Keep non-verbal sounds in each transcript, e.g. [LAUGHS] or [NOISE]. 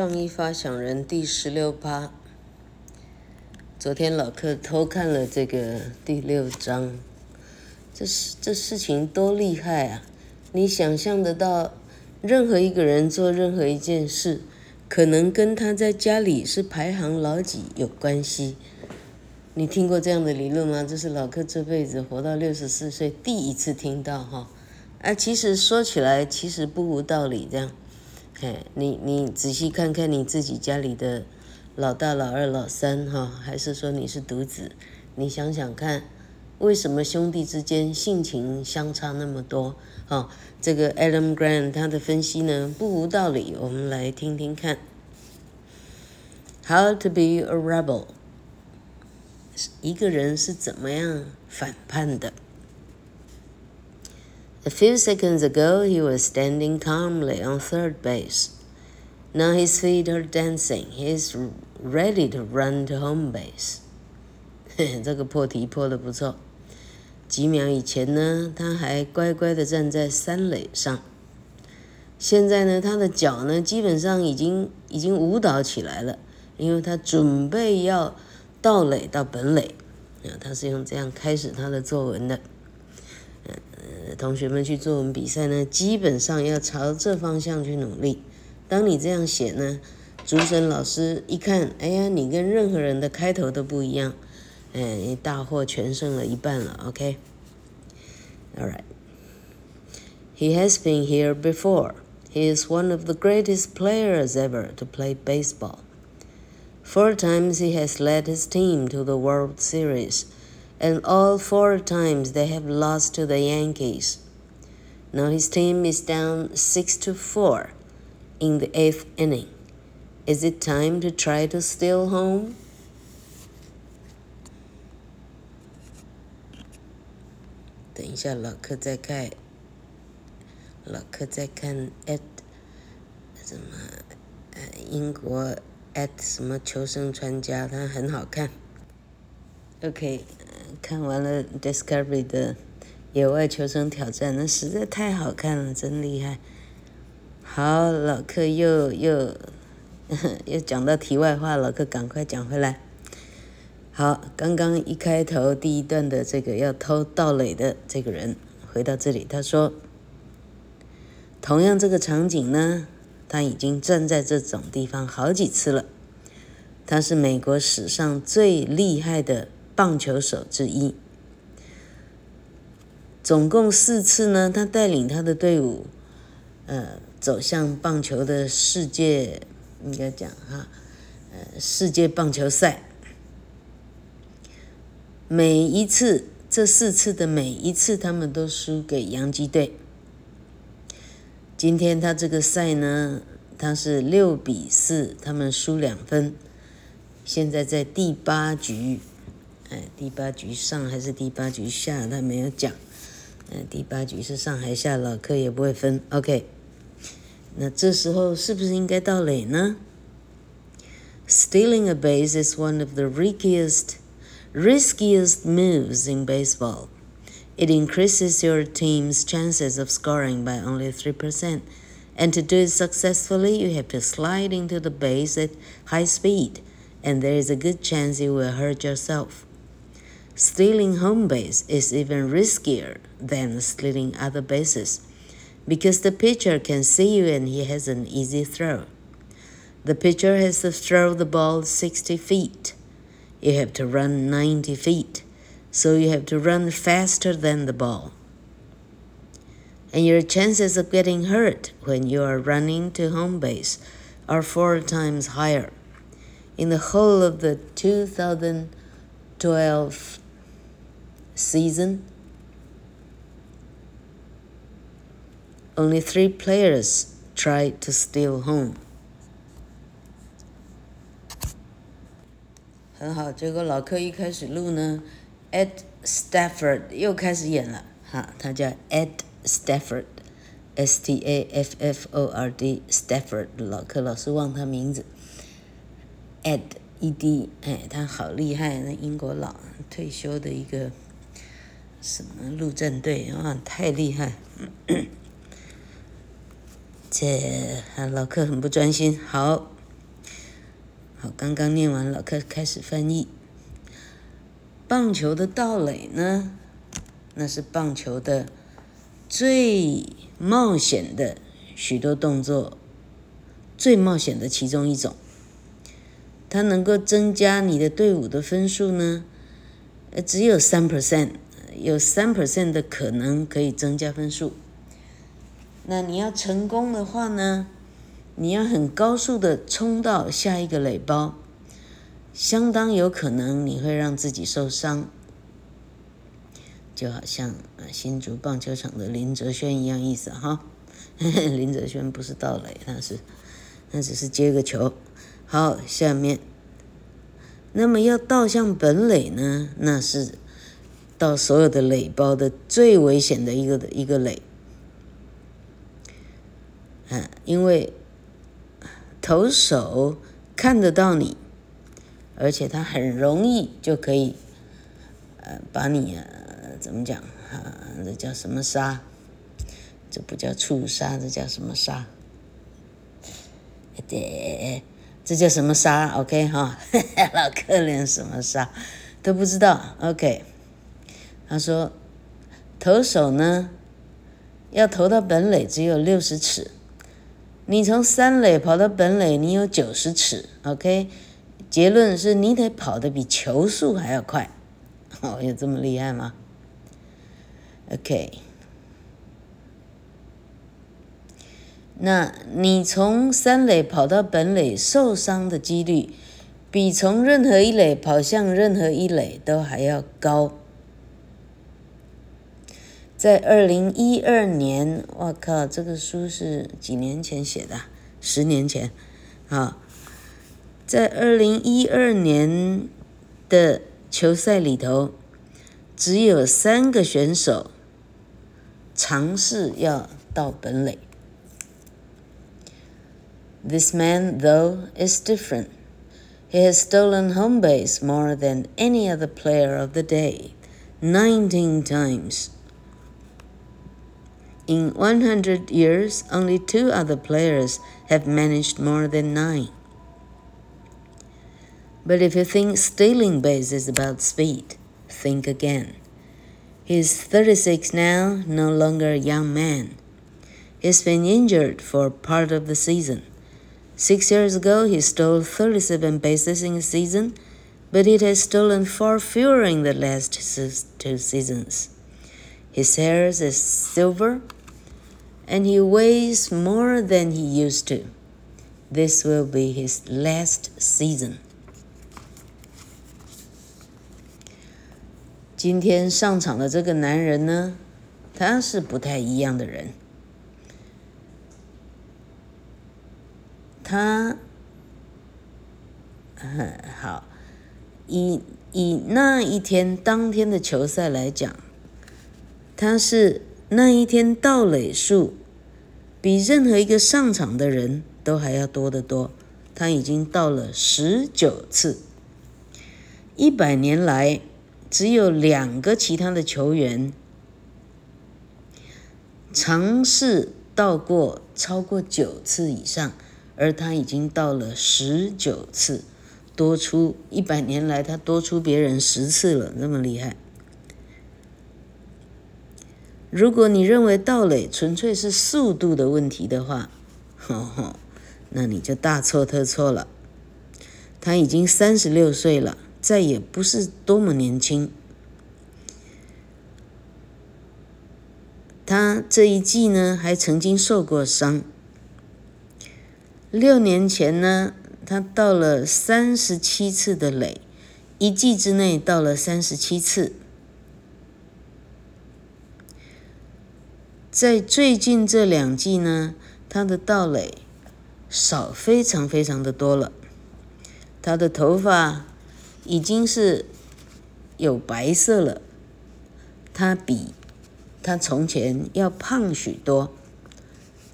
创意发想人第十六趴。昨天老客偷看了这个第六章，这事这事情多厉害啊！你想象得到，任何一个人做任何一件事，可能跟他在家里是排行老几有关系。你听过这样的理论吗？这是老客这辈子活到六十四岁第一次听到哈。啊，其实说起来，其实不无道理这样。嘿，你你仔细看看你自己家里的老大、老二、老三哈，还是说你是独子？你想想看，为什么兄弟之间性情相差那么多？哈，这个 Adam Grant 他的分析呢，不无道理。我们来听听看。How to be a rebel？一个人是怎么样反叛的？A few seconds ago, he was standing calmly on third base. Now his feet are dancing. He's ready to run to home base. 这个破题破得不错。几秒以前呢，他还乖乖地站在三垒上。现在呢，他的脚呢，基本上已经已经舞蹈起来了，因为他准备要盗垒到本垒。啊，他是用这样开始他的作文的。同学们去作文比赛呢，基本上要朝这方向去努力。当你这样写呢，主审老师一看，哎呀，你跟任何人的开头都不一样，哎，大获全胜了一半了，OK？All right. He has been here before. He is one of the greatest players ever to play baseball. Four times he has led his team to the World Series. And all four times they have lost to the Yankees. Now his team is down six to four in the eighth inning. Is it time to try to steal home? 等一下，老客在看，老客在看 at 什么呃英国 at 什么求生专家，他很好看。OK。 看完了 Discovery 的野外求生挑战，那实在太好看了，真厉害。好，老客又又 [LAUGHS] 又讲到题外话，老客赶快讲回来。好，刚刚一开头第一段的这个要偷盗垒的这个人回到这里，他说，同样这个场景呢，他已经站在这种地方好几次了。他是美国史上最厉害的。棒球手之一，总共四次呢。他带领他的队伍，呃，走向棒球的世界，应该讲哈，呃，世界棒球赛。每一次，这四次的每一次，他们都输给洋基队。今天他这个赛呢，他是六比四，他们输两分。现在在第八局。哎，第八局上还是第八局下？他没有讲。嗯，第八局是上还下，老客也不会分。OK，那这时候是不是应该盗垒呢？Stealing a base is one of the riskiest, riskiest moves in baseball. It increases your team's chances of scoring by only three percent. And to do it successfully, you have to slide into the base at high speed, and there is a good chance you will hurt yourself. Stealing home base is even riskier than stealing other bases because the pitcher can see you and he has an easy throw. The pitcher has to throw the ball 60 feet. You have to run 90 feet, so you have to run faster than the ball. And your chances of getting hurt when you are running to home base are four times higher. In the whole of the 2012 season, only three players tried to steal home. 很好，结果老客一开始录呢，Ed Stafford 又开始演了，哈，他叫 Ed Stafford，S T A F F O R D，Stafford，老客老是忘他名字，Ed E D，哎，他好厉害，那英国佬退休的一个。 什么陆战队啊，太厉害！[COUGHS] 这啊老客很不专心。好，好，刚刚念完了，开开始翻译。棒球的盗垒呢，那是棒球的最冒险的许多动作，最冒险的其中一种。它能够增加你的队伍的分数呢，呃，只有三 percent，有三 percent 的可能可以增加分数。那你要成功的话呢，你要很高速的冲到下一个垒包，相当有可能你会让自己受伤。就好像啊，新竹棒球场的林哲轩一样意思哈。[LAUGHS] 林哲轩不是盗垒，他是，那只是接个球。好，下面，那么要盗向本垒呢？那是到所有的垒包的最危险的一个一个垒，啊，因为投手看得到你，而且他很容易就可以，呃，把你啊，怎么讲啊？这叫什么杀？这不叫触杀，这叫什么杀？对。这叫什么杀？OK 哈，[LAUGHS] 老可怜什么杀都不知道。OK，他说，投手呢要投到本垒只有六十尺，你从三垒跑到本垒你有九十尺。OK，结论是你得跑得比球速还要快。哦，有这么厉害吗？OK。那你从三垒跑到本垒受伤的几率，比从任何一垒跑向任何一垒都还要高。在二零一二年，我靠，这个书是几年前写的？十年前，啊，在二零一二年的球赛里头，只有三个选手尝试要到本垒。This man, though, is different. He has stolen home base more than any other player of the day, 19 times. In 100 years, only two other players have managed more than nine. But if you think stealing base is about speed, think again. He is 36 now, no longer a young man. He's been injured for part of the season. Six years ago, he stole 37 bases in a season, but he has stolen far fewer in the last two seasons. His hair is silver, and he weighs more than he used to. This will be his last season. 今天上场的这个男人呢，他是不太一样的人。他，很好，以以那一天当天的球赛来讲，他是那一天盗垒数比任何一个上场的人都还要多得多。他已经到了十九次，一百年来只有两个其他的球员尝试到过超过九次以上。而他已经到了十九次，多出一百年来，他多出别人十次了，那么厉害。如果你认为盗垒纯粹是速度的问题的话，呵呵，那你就大错特错了。他已经三十六岁了，再也不是多么年轻。他这一季呢，还曾经受过伤。六年前呢，他到了三十七次的垒，一季之内到了三十七次。在最近这两季呢，他的盗垒少非常非常的多了。他的头发已经是有白色了，他比他从前要胖许多。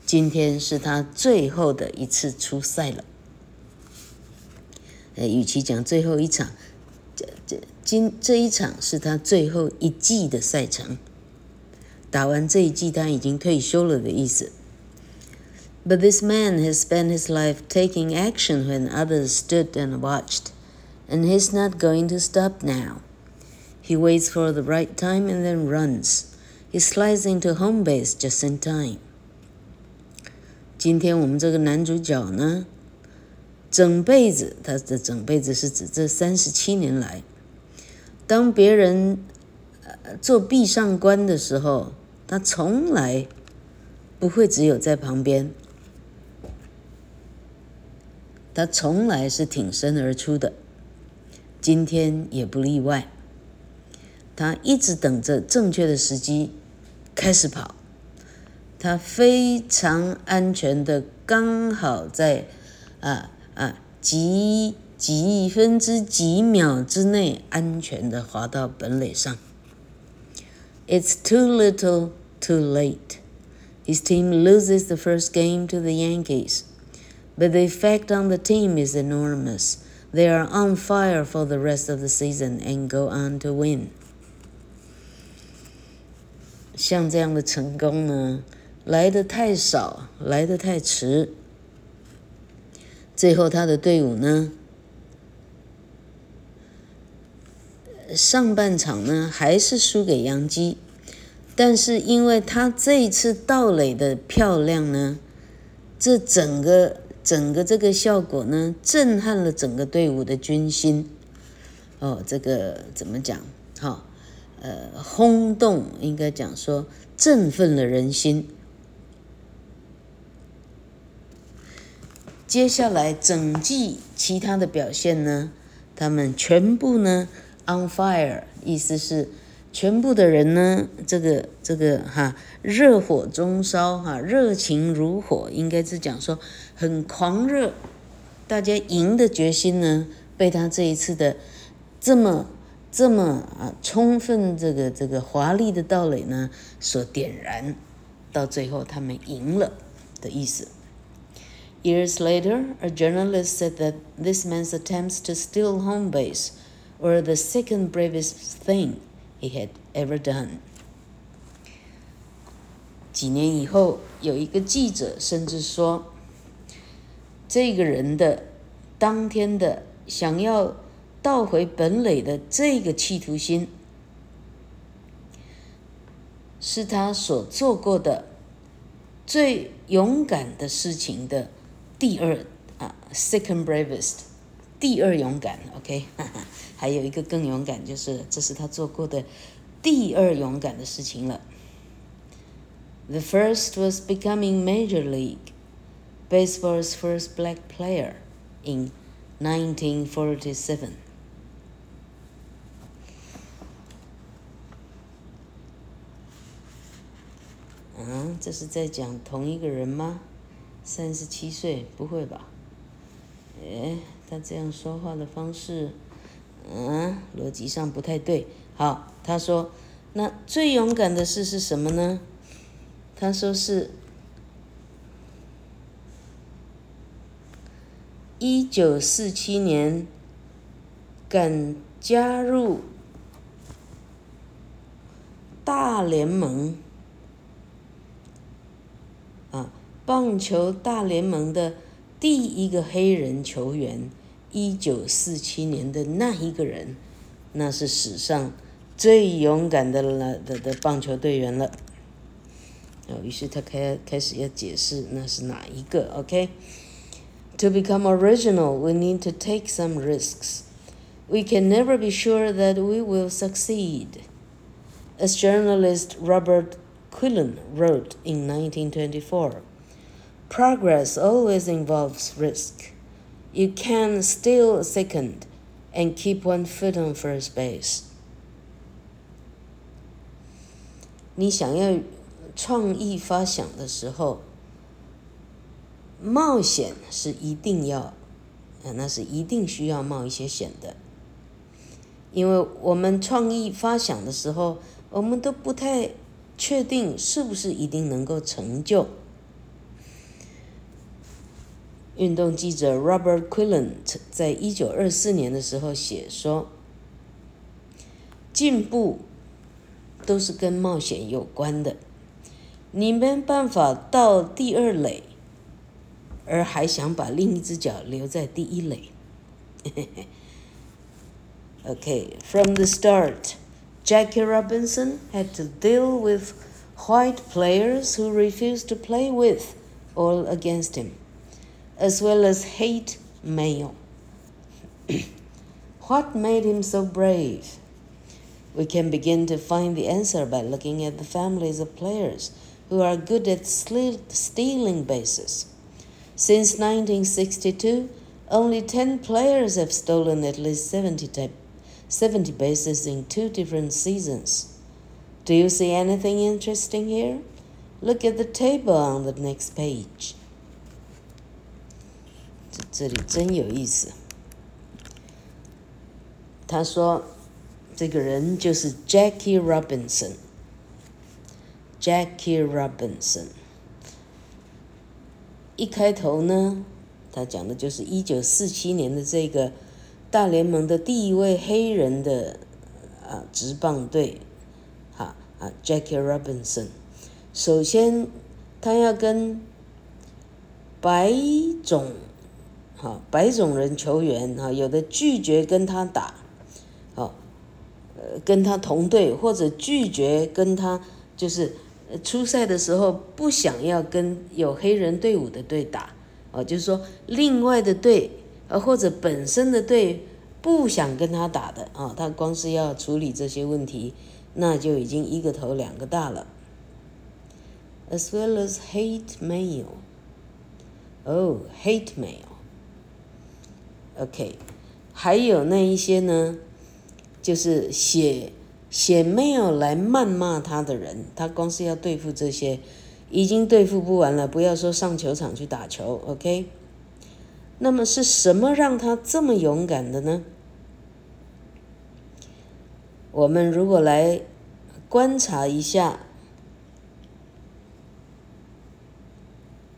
今天是他最后的一次出赛了。呃，与其讲最后一场，这这今这一场是他最后一季的赛程。打完这一季，他已经退休了的意思。 But this man has spent his life taking action when others stood and watched, and he's not going to stop now. He waits for the right time and then runs. He slides into home base just in time. 今天我们这个男主角呢，整辈子，他的整辈子是指这三十七年来，当别人 做壁上观的时候，他从来不会只有在旁边，他从来是挺身而出的，今天也不例外。他一直等着正确的时机开始跑，他非常安全的，刚好在啊啊几几分之几秒之内安全的滑到本垒上。It's too little, too late. His team loses the first game to the Yankees, but the effect on the team is enormous. They are on fire for the rest of the season and go on to win. 像这样的成功呢，来得太少，来得太迟。最后他的队伍呢， 上半场呢还是输给杨基，但是因为他这一次盗垒的漂亮呢，这整个整个这个效果呢，震撼了整个队伍的军心。哦，这个怎么讲？好、呃，轰动应该讲说振奋了人心。接下来整季其他的表现呢，他们全部呢 on fire，意思是全部的人呢，这个这个哈热火中烧哈，热情如火，应该是讲说很狂热，大家赢的决心呢，被他这一次的这么。这么啊，充分这个这个华丽的道垒呢，所点燃，到最后他们赢了的意思。Years later, a journalist said that this man's attempts to steal home base were the second bravest thing he had ever done. 几年以后，有一个记者甚至说，这个人的当天的想要。倒回本垒的这个企图心，是他所做过的最勇敢的事情的第二啊，second bravest，第二勇敢，OK，还有一个更勇敢，就是这是他做过的第二勇敢的事情了。The first was becoming Major League Baseball's first black player in 1947. 嗯，这是在讲同一个人吗？三十七岁，不会吧？诶，他这样说话的方式，嗯，逻辑上不太对。好，他说，那最勇敢的事是什么呢？他说是，一九四七年，敢加入大联盟。啊棒球大联盟的第一个黑人球员，一九四七年的那一个人，那是史上最勇敢的了的的棒球队员了。哦，于是他开开始要解释那是哪一个。OK，To become original, we need to take some risks. We can never be sure that we will succeed. As journalist Robert Quillen wrote in 1924. Progress always involves risk. You can steal second and keep one foot on first base. 你想要创意发想的时候，冒险是一定要，那是一定需要冒一些险的。因为我们创意发想的时候，我们都不太确定是不是一定能够成就。运动记者 Robert Quillen 在一九二四年的时候写说：“进步都是跟冒险有关的。你没办法到第二垒，而还想把另一只脚留在第一垒。OK，from the start, Jackie Robinson had to deal with white players who refused to play with or against him, as well as hate mail. [CLEARS THROAT] what made him so brave? We can begin to find the answer by looking at the families of players who are good at stealing bases. Since 1962, only 10 players have stolen at least 70, 70 bases in two different seasons. Do you see anything interesting here? Look at the table on the next page. 这里真有意思。他说，这个人就是 Jackie Robinson。Jackie Robinson。一开头呢，他讲的就是一九四七年的这个大联盟的第一位黑人的啊职棒队，哈啊 Jackie Robinson。首先，他要跟白种哈白种人球员哈，有的拒绝跟他打，好，呃跟他同队或者拒绝跟他就是。出赛的时候不想要跟有黑人队伍的队打，哦，就是说另外的队，呃或者本身的队不想跟他打的啊，他光是要处理这些问题，那就已经一个头两个大了。As well as hate mail. Oh, hate mail. OK，还有那一些呢，就是写。写 mail 来谩骂他的人，他光是要对付这些，已经对付不完了。不要说上球场去打球，OK？那么是什么让他这么勇敢的呢？我们如果来观察一下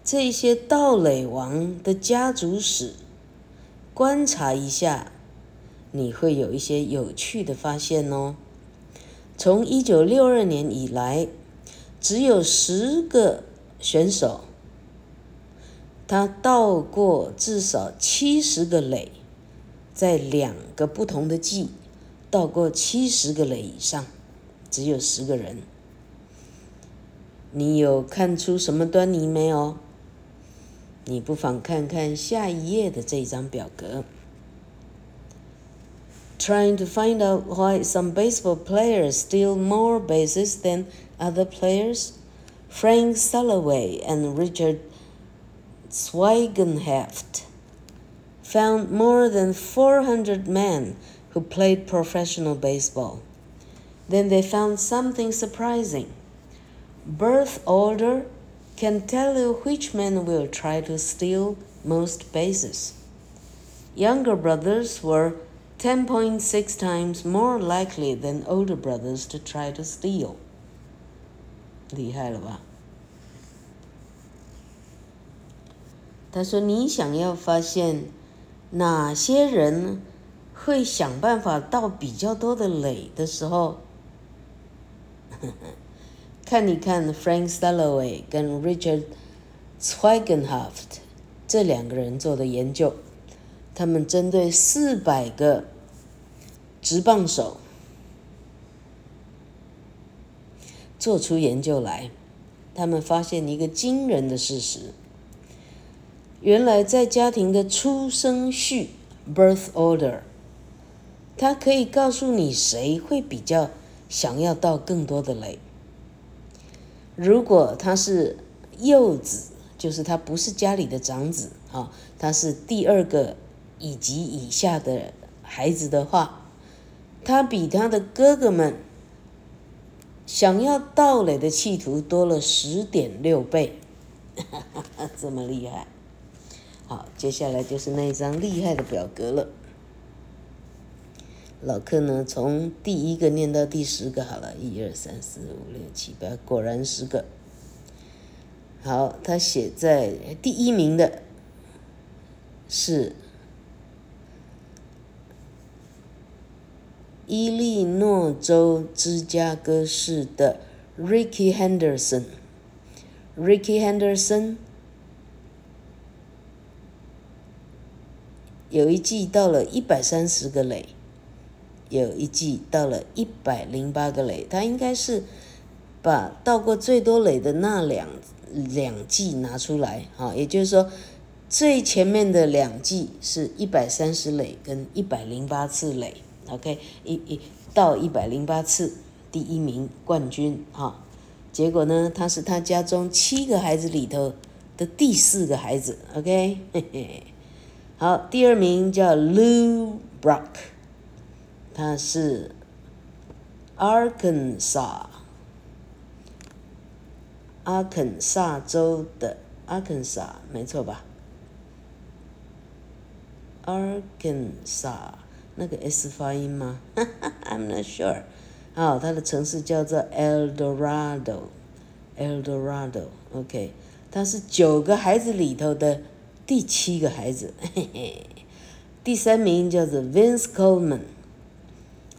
这些盗垒王的家族史，观察一下，你会有一些有趣的发现哦。从一九六二年以来，只有十个选手，他到过至少七十个垒，在两个不同的季到过七十个垒以上，只有十个人。你有看出什么端倪没有？你不妨看看下一页的这张表格。Trying to find out why some baseball players steal more bases than other players, Frank Salloway and Richard Zwigenheft found more than 400 men who played professional baseball. Then they found something surprising. Birth order can tell you which men will try to steal most bases. Younger brothers were 10.6 times more likely than older brothers to try to steal。厉害了吧？他说：“你想要发现哪些人会想办法盗比较多的垒的时候， [LAUGHS] 看一看 Frank Stalloway 跟 Richard Zwigenhaft 这两个人做的研究。”他们针对四百个直棒手做出研究来，他们发现一个惊人的事实：原来在家庭的出生序 （birth order），它可以告诉你谁会比较想要到更多的垒。如果他是幼子，就是他不是家里的长子啊，他是第二个。以及以下的孩子的话，他比他的哥哥们想要盗垒的企图多了十点六倍，哈哈哈，这么厉害！好，接下来就是那一张厉害的表格了。老客呢，从第一个念到第十个好了，一二三四五六七八，果然十个。好，他写在第一名的是。伊利诺州芝加哥市的 Ricky Henderson。Ricky Henderson 有一季到了一百三十个垒，有一季到了一百零八个垒，他应该是把到过最多垒的那两两季拿出来，哈，也就是说最前面的两季是一百三十垒跟一百零八次垒，OK，一一到一百零八次第一名冠军，哈，结果呢，他是他家中七个孩子里头的第四个孩子，OK，嘿嘿。好，第二名叫 Lou Brock，他是 Arkansas，阿肯萨州的 Arkansas，没错吧？Arkansas 那个 S 发音吗？I'm not sure。好，他的城市叫做 El Dorado，El Dorado，OK，他是九个孩子里头的。第七个孩子，嘿嘿，第三名叫做 Vince Coleman，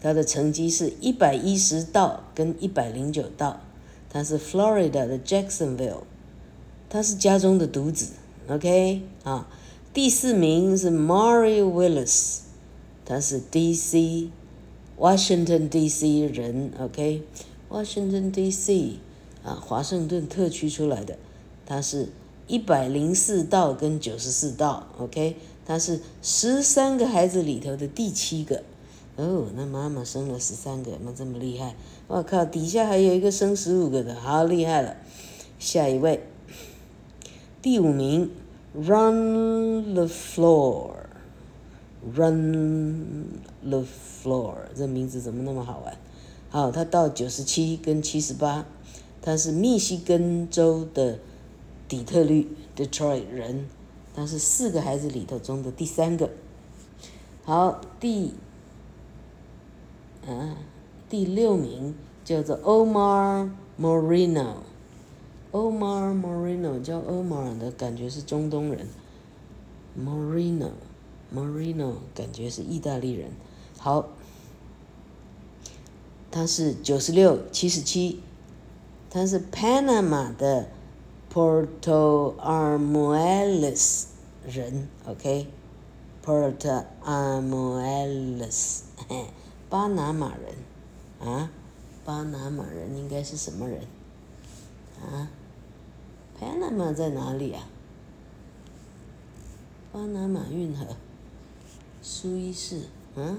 他的成绩是一百一十道跟一百零九道，他是 Florida 的 Jacksonville，他是家中的独子，OK？啊。第四名是 Mario Willis，他是 DC Washington DC 人，OK，Washington DC 啊，华盛顿特区出来的，他是。一百零四道跟九十四道，OK，他是十三个孩子里头的第七个，哦，那妈妈生了十三个，那这么厉害，我靠，底下还有一个生十五个的，好厉害了。下一位，第五名，Run the floor，Run the floor，这名字怎么那么好玩？好，他到九十七跟七十八，他是密西根州的。底特律 （Detroit） 人，他是四个孩子里头中的第三个。好，第啊第六名叫做 Omar Moreno。Omar Moreno 叫 Omar 的感觉是中东人。Moreno Moreno 感觉是意大利人。好，他是九十六七十七，他是 Panama 的。Porto Armuelles 人，OK，Porto Armuelles，巴拿马人，啊，巴拿马人应该是什么人？啊，Panama 在哪里啊？巴拿马运河，苏伊士，啊，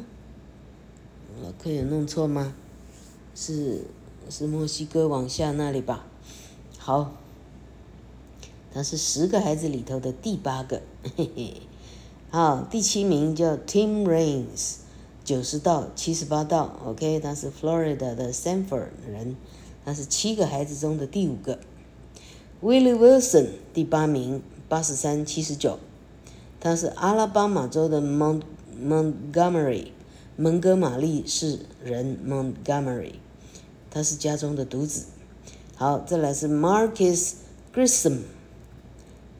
老客有弄错吗？是是墨西哥往下那里吧？好。他是十个孩子里头的第八个，嘿嘿。好，第七名叫 Tim Raines，九十道七十八道，OK，他是 Florida 的 Sanford 人，他是七个孩子中的第五个。Willie Wilson 第八名，八十三七十九，他是阿拉巴马州的 Mont Montgomery 蒙哥马利市人 Montgomery，他是家中的独子。好，再来是 Marcus Grissom。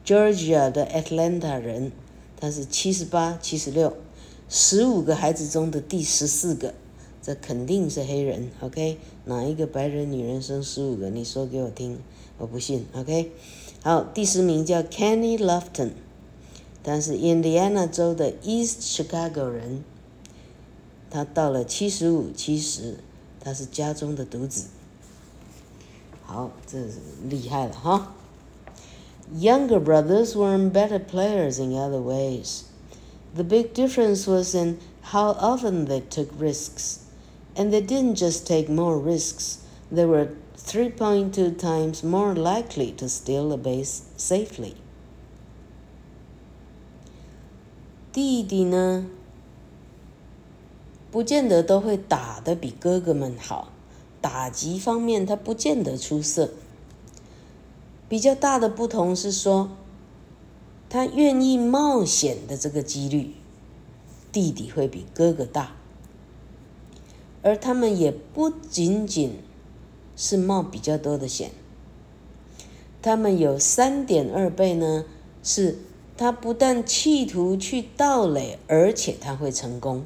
Georgia 的 Atlanta 人，他是七十八、七十六，十五个孩子中的第十四个，这肯定是黑人。OK，哪一个白人女人生十五个？你说给我听，我不信。OK，好，第十名叫 Kenny Lofton，他是印第安纳州的 East Chicago 人，他到了七十五、七十，他是家中的独子。好，这是厉害了哈。Younger brothers were better players in other ways. The big difference was in how often they took risks. And they didn't just take more risks, they were 3.2 times more likely to steal a base safely. 弟弟呢，不见得都会打得比哥哥们好，打击方面他不见得出色。比较大的不同是说， 他愿意冒险的这个几率，弟弟会比哥哥大，而他们也不仅仅是冒比较多的险，他们有三点二倍呢，是他不但企图去盗垒，而且他会成功，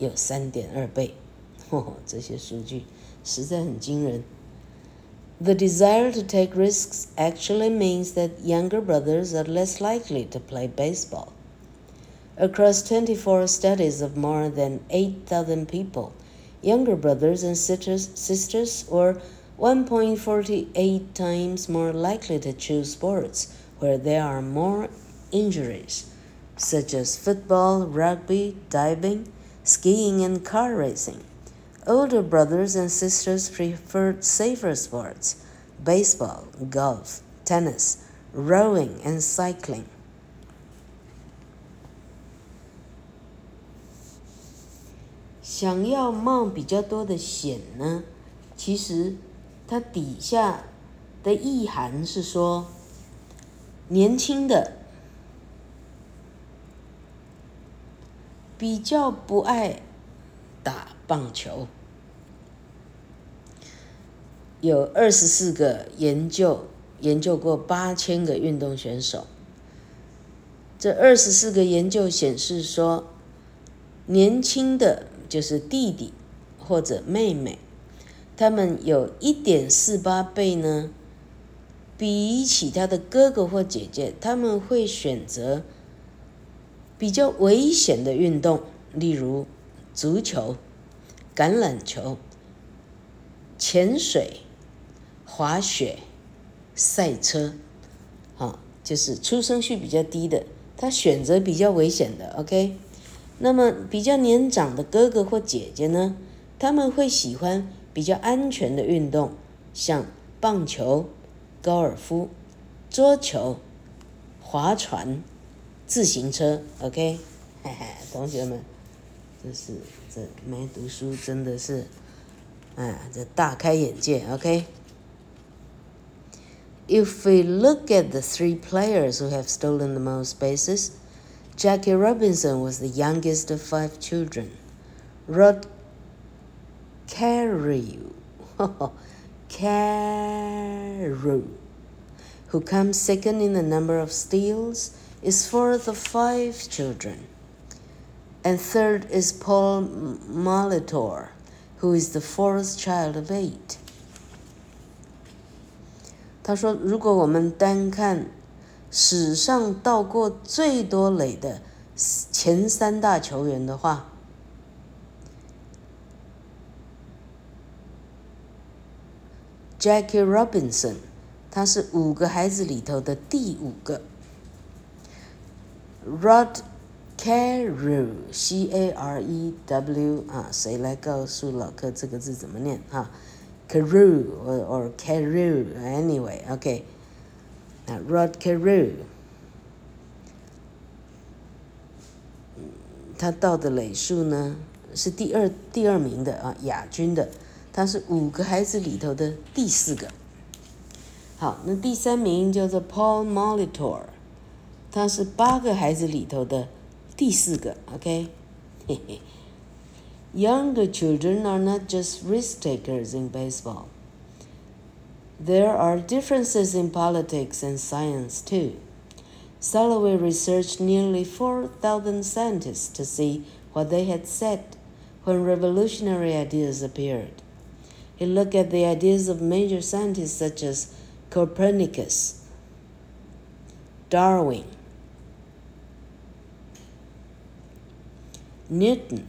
有三点二倍，哦，[LAUGHS] 这些数据实在很惊人。The desire to take risks actually means that younger brothers are less likely to play baseball. Across 24 studies of more than 8,000 people, younger brothers and sisters, sisters were 1.48 times more likely to choose sports where there are more injuries, such as football, rugby, diving, skiing, and car racing. Older brothers and sisters preferred safer sports baseball, golf, tennis, rowing, and cycling. 想要冒比较多的险呢，其实它底下的意涵是说，年轻的比较不爱打棒球。有二十四个研究研究过八千个运动选手，这二十四个研究显示说，年轻的。就是弟弟或者妹妹，他们有一点四八倍呢。比起他的哥哥或姐姐，他们会选择比较危险的运动，例如足球、橄榄球、潜水、滑雪、赛车。好，就是出生率比较低的，他选择比较危险的。OK。那么比较年长的哥哥或姐姐呢，他们会喜欢比较安全的运动，像棒球、高尔夫、桌球、划船、自行车。OK，嘿嘿，同学们，这是这没读书真的是，哎，这大开眼界。OK OK，If we look at the three players who have stolen the most bases. Jackie Robinson was the youngest of five children. Rod Carew, [LAUGHS] Carew, who comes second in the number of steals, is fourth of five children. And third is Paul Molitor, who is the fourth child of eight. 他说：“如果我们单看。”史上盗过最多垒的前三大球员的话，Jackie Robinson，他是五个孩子里头的第五个。Rod Carew，C-A-R-E-W 啊，谁来告诉老柯这个字怎么念哈？Carew or or Carew，anyway，OK。啊，Rod Carew，他到的垒数呢是第二第二名的啊，亚军的，他是五个孩子里头的第四个。好，那第三名叫做 Paul Molitor，他是八个孩子里头的第四个。OK，嘿 [LAUGHS] 嘿，Younger children are not just risk takers in baseball. There are differences in politics and science too. Soloway researched nearly 4,000 scientists to see what they had said when revolutionary ideas appeared. He looked at the ideas of major scientists such as Copernicus, Darwin, Newton,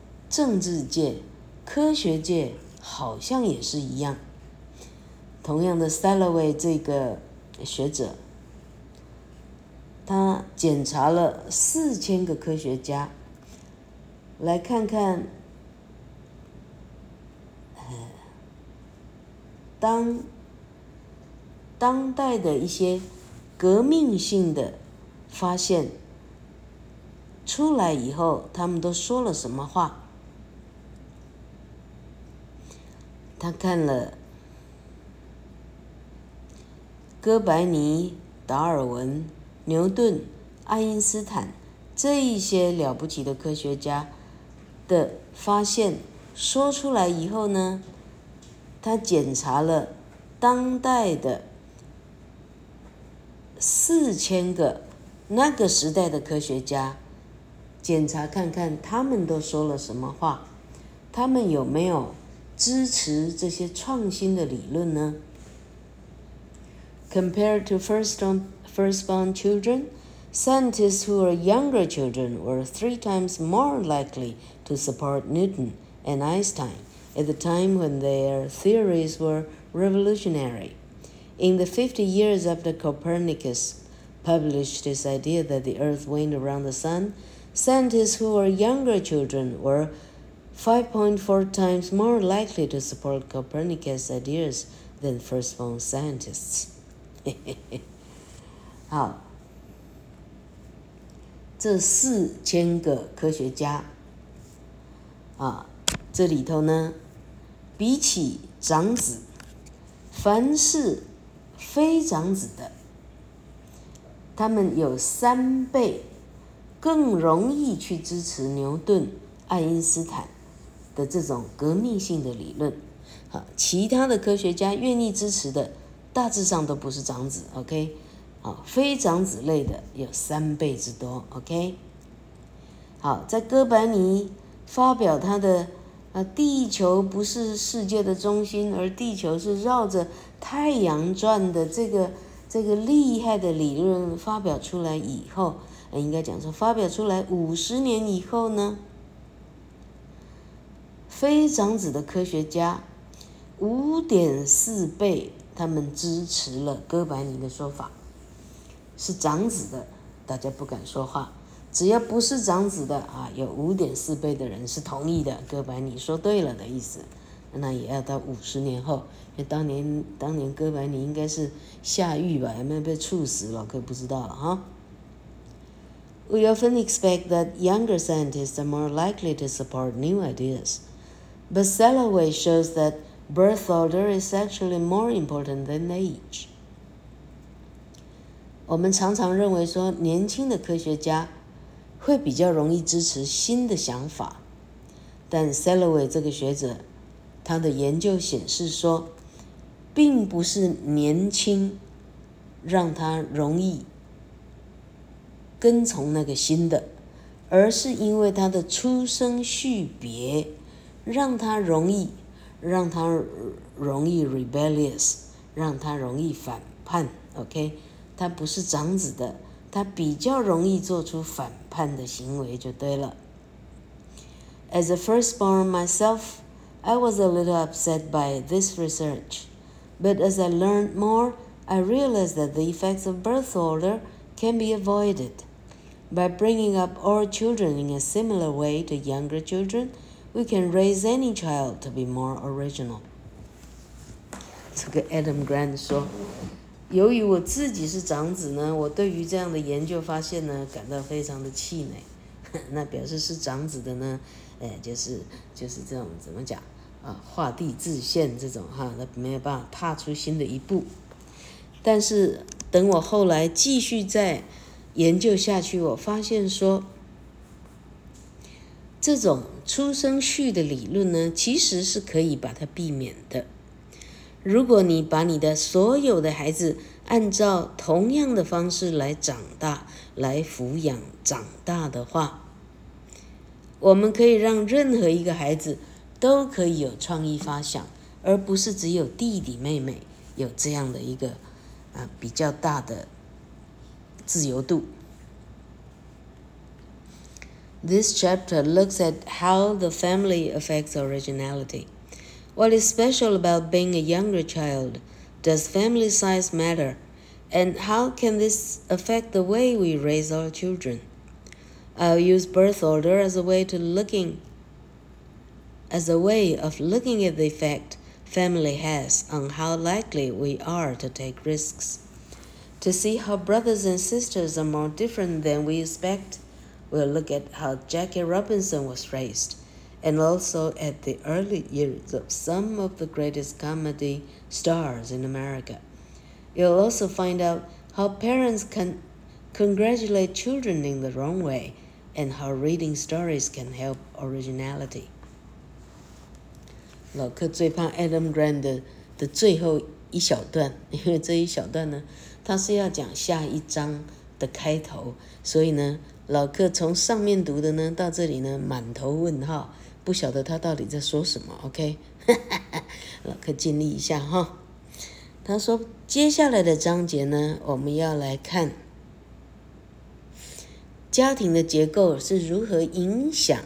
政治界、科学界。”好像也是一样。同样的，Stalloway 这个学者，他检查了四千个科学家，来看看，当当代的一些革命性的发现出来以后，他们都说了什么话。他看了哥白尼、达尔文、牛顿、爱因斯坦、这一些了不起的科学家的发现说出来以后呢，他检查了当代的四千个那个时代的科学家，检查看看他们都说了什么话，他们有没有支持这些创新的理论呢？Compared to first-born first-born children, scientists who are younger children were three times more likely to support Newton and Einstein at the time when their theories were revolutionary. In the 50 years after Copernicus published his idea that the earth went around the sun, scientists who were younger children were 5.4 times more likely to support Copernicus' ideas than first-born scientists. 好，这四千个科学家啊，这里头呢，比起长子，凡是非长子的，他们有三倍更容易去支持牛顿、爱因斯坦的这种革命性的理论。好，其他的科学家愿意支持的，大致上都不是长子。OK，好，非长子类的有三倍之多。OK，好，在哥白尼发表他的啊，地球不是世界的中心，而地球是绕着。太阳转的这个这个厉害的理论发表出来以后，应该讲说发表出来五十年以后呢，非长子的科学家五点四倍，他们支持了哥白尼的说法，是长子的，大家不敢说话，只要不是长子的啊，有五点四倍的人是同意的，哥白尼说对了的意思，那也要到五十年后。当年，当年哥白尼应该是下狱吧？有没有被处死了？可不知道了哈。We often expect that younger scientists are more likely to support new ideas, but Salloway shows that birth order is actually more important than age. 我们常常认为说，年轻的科学家会比较容易支持新的想法，但 Salloway 这个学者，他的研究显示说。并不是年轻让他容易跟从那个新的，而是因为他的出生序别让他容易，让他容易 rebellious，让他容易反叛。OK，他不是长子的，他比较容易做出反叛的行为就对了。As a firstborn myself, I was a little upset by this research. But as I learned more, I realized that the effects of birth order can be avoided. By bringing up all children in a similar way to younger children, we can raise any child to be more original. 这个 Adam Grant 说：“由于我自己是长子呢，我对于这样的研究发现呢，感到非常的气馁。[LAUGHS] 那表示是长子的呢，哎，就是就是这种怎么讲？”啊，画地自限这种哈，那没有办法踏出新的一步。但是等我后来继续再研究下去，我发现说，这种出生序的理论呢，其实是可以把它避免的。如果你把你的所有的孩子按照同样的方式来长大、来抚养长大的话，我们可以让任何一个孩子。都可以有创意发想，而不是只有弟弟妹妹有这样的一个啊比较大的自由度。This chapter looks at how the family affects originality. What is special about being a younger child? Does family size matter? And how can this affect the way we raise our children? I'll use birth order as a way to looking as a way of looking at the effect family has on how likely we are to take risks. To see how brothers and sisters are more different than we expect, we'll look at how Jackie Robinson was raised and also at the early years of some of the greatest comedy stars in America. You'll also find out how parents can congratulate children in the wrong way and how reading stories can help originality。老克最怕 Adam Grant 的的最后一小段，因为这一小段呢，他是要讲下一章的开头，所以呢， [LAUGHS] 老克从上面读的呢，到这里呢，满头问号，不晓得他到底在说什么。OK，[LAUGHS] 老克尽力一下哈。他说，接下来的章节呢，我们要来看家庭的结构是如何影响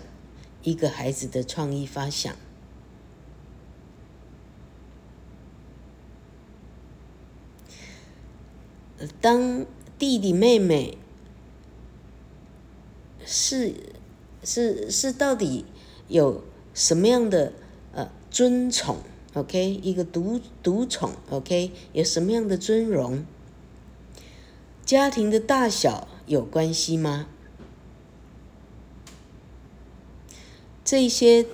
一个孩子的创意发想。当弟弟妹妹是是是到底有什么样的呃尊宠？OK，一个独独宠，OK，有什么样的尊荣？家庭的大小有关系吗？这些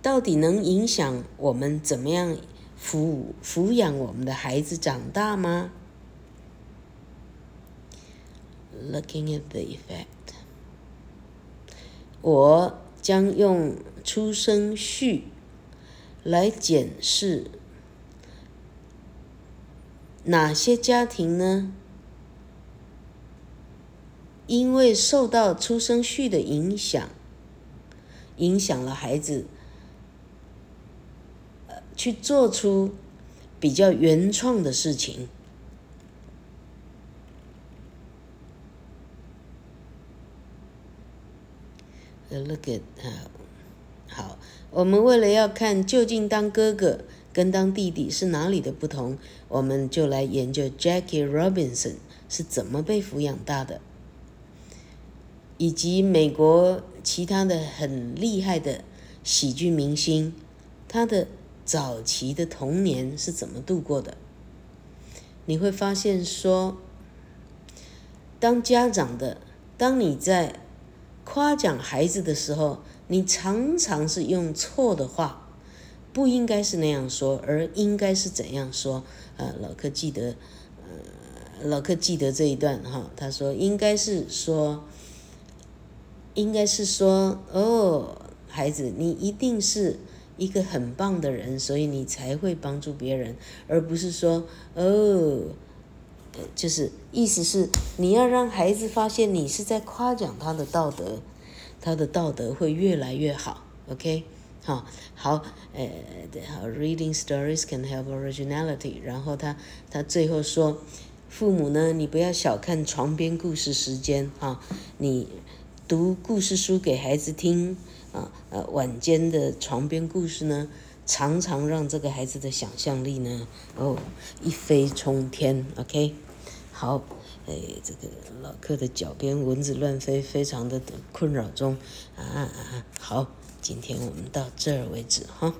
到底能影响我们怎么样抚抚养我们的孩子长大吗？Looking at the effect，我将用出生序来检视哪些家庭呢？因为受到出生序的影响，影响了孩子，去做出比较原创的事情。Look at 好，我们为了要看究竟当哥哥跟当弟弟是哪里的不同，我们就来研究 Jackie Robinson 是怎么被抚养大的，以及美国其他的很厉害的喜剧明星，他的早期的童年是怎么度过的。你会发现说，当家长的，当你在夸奖孩子的时候，你常常是用错的话，不应该是那样说，而应该是怎样说？呃，老克记得，呃，老克记得这一段哈，他说应该是说，应该是说，哦，孩子，你一定是一个很棒的人，所以你才会帮助别人，而不是说，哦。就是意思是你要让孩子发现你是在夸奖他的道德，他的道德会越来越好。OK，好，好，呃，好，Reading stories can help originality。然后他他最后说，父母呢，你不要小看床边故事时间啊，你读故事书给孩子听啊，呃，晚间的床边故事呢，常常让这个孩子的想象力呢，哦，一飞冲天。OK。好，哎，这个老客的脚边蚊子乱飞，非常的困扰中啊啊啊！好，今天我们到这儿为止哈。